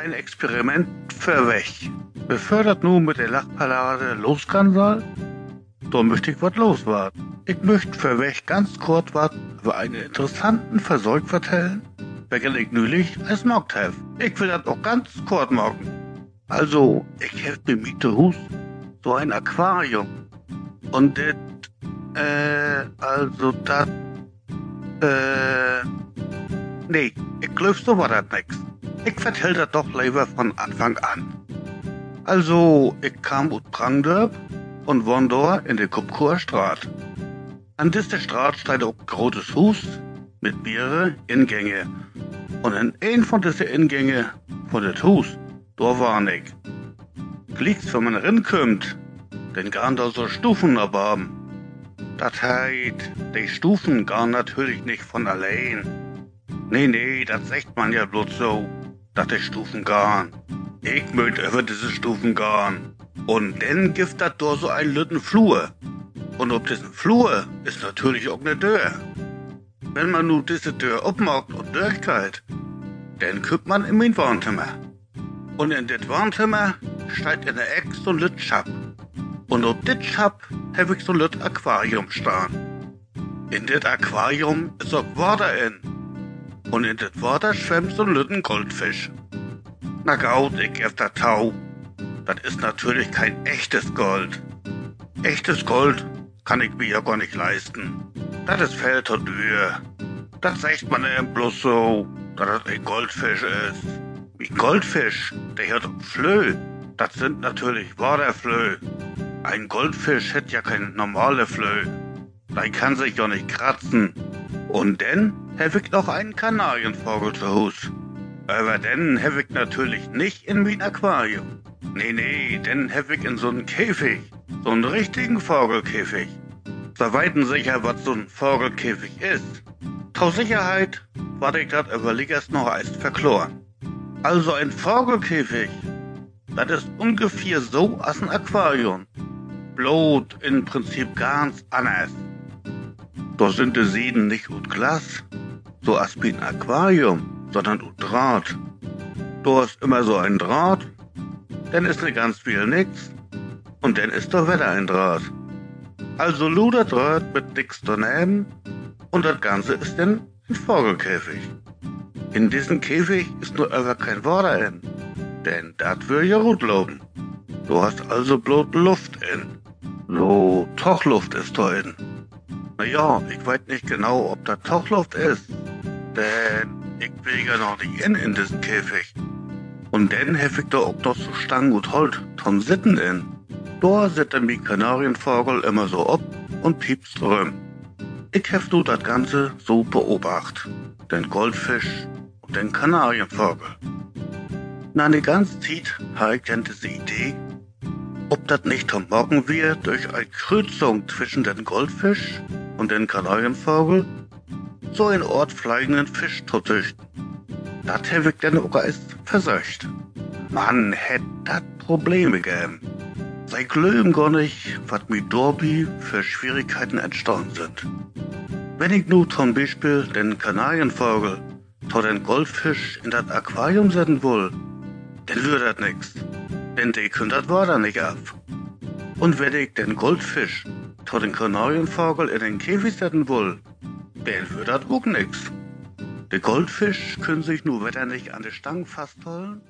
ein Experiment für weg. Befördert nun mit der Lachpalade los kann soll? Da möchte ich wat los warten. Ich möchte für weg ganz kurz wat über einen interessanten Versorg vertellen, welchen ich neulich als Markt hef. Ich will das auch ganz kurz machen. Also, ich hef mir Miete Hus so ein Aquarium. Und das, äh, also das, äh, nee, ich glaub, so war das nix. Ich vertell das doch lieber von Anfang an. Also, ich kam aus Brangdorf und wohn dort in der Kupkur Straat. An dieser Straat steht ein großes Haus mit mehreren Ingänge. Und in ein von diesen Ingänge von dem Haus, da war ich. Klickst, wenn man rinkommt, denn gar da so Stufen erbarmen. Das heißt, die Stufen gar natürlich nicht von allein. Nee, nee, das sagt man ja bloß so, dass die Stufen garen. Ich möchte über diese Stufen garen. Und dann gibt das da so einen lütten Flur. Und ob diesen Flur ist natürlich auch eine Tür. Wenn man nun diese Tür aufmacht und durchgeht, dann kommt man in mein Wohnzimmer. Und in das Wohnzimmer steht in der Ecke so ein lütt Schab. Und auf dit Schab hab ich so ein Aquarium stehen. In das Aquarium ist auch Wasser in. Und in das Wasser schwimmt so ein lütten Goldfisch. Na ich hab da Tau. Das ist natürlich kein echtes Gold. Echtes Gold kann ich mir ja gar nicht leisten. Das ist viel zu teuer. Das sagt man eben bloß so, dass das ein Goldfisch ist. Wie Goldfisch, der hat Flöhe. Das sind natürlich Waterflöhe. Ein Goldfisch hätte ja keine normale Flöhe. Der kann sich ja nicht kratzen. Und dann ich noch einen Kanarienvogel zu Hause. Aber den habe ich natürlich nicht in mein Aquarium. Nee, nee, den habe ich in so einen Käfig. So einen richtigen Vogelkäfig. Da weiten sicher, was so ein Vogelkäfig ist. Zur Sicherheit war ich das überleg erst noch erst verkloren. Also ein Vogelkäfig, das ist ungefähr so als ein Aquarium. Blut im Prinzip ganz anders. Da sind die Sieden nicht ut Glas, so ein Aquarium, sondern Draht. Da ist immer so ein Draht, dann ist ne ganz viel nix und dann ist doch wieder ein Draht. Also luder Draht mit nix daneben und das Ganze ist dann ein Vogelkäfig. In diesem Käfig ist nur aber kein Wasser in, denn das würde ja gut laufen. Du hast also bloß Luft in. So, Tochluft ist da in. Naja, ich weiß nicht genau, ob da Tochluft ist, denn ich will ja noch nicht in in diesen Käfig. Und dann hef ich da auch noch so Stangen und Holt zum Sitten in. Da sitzt mi Kanarienvogel immer so ob und piepst rum. Ich hef nur das Ganze so beobacht. Den Goldfisch und den Kanarienvogel. Na, ne ganze Zeit hab ich dann diese Idee, ob das nicht am Morgen wird durch eine Kreuzung zwischen den Goldfisch und den Kanarienvogel so ein Ort fliegenden Fisch zu züchten. Das hab ich dann auch erst versucht. Man hätt dat Probleme gegeben. Sei glöben gar nicht, was mit Dorby für Schwierigkeiten entstanden sind. Wenn ich nur zum Beispiel den Kanarienvogel oder den Goldfisch in das Aquarium setzen will, dann wird das nix. Denn die können das Wasser nicht ab. Und wenn ich den Goldfisch oder den Kanarienvogel in den Käfig setzen will, dann wird das auch nix. Die Goldfisch können sich nur wieder nicht an die Stangen festhalten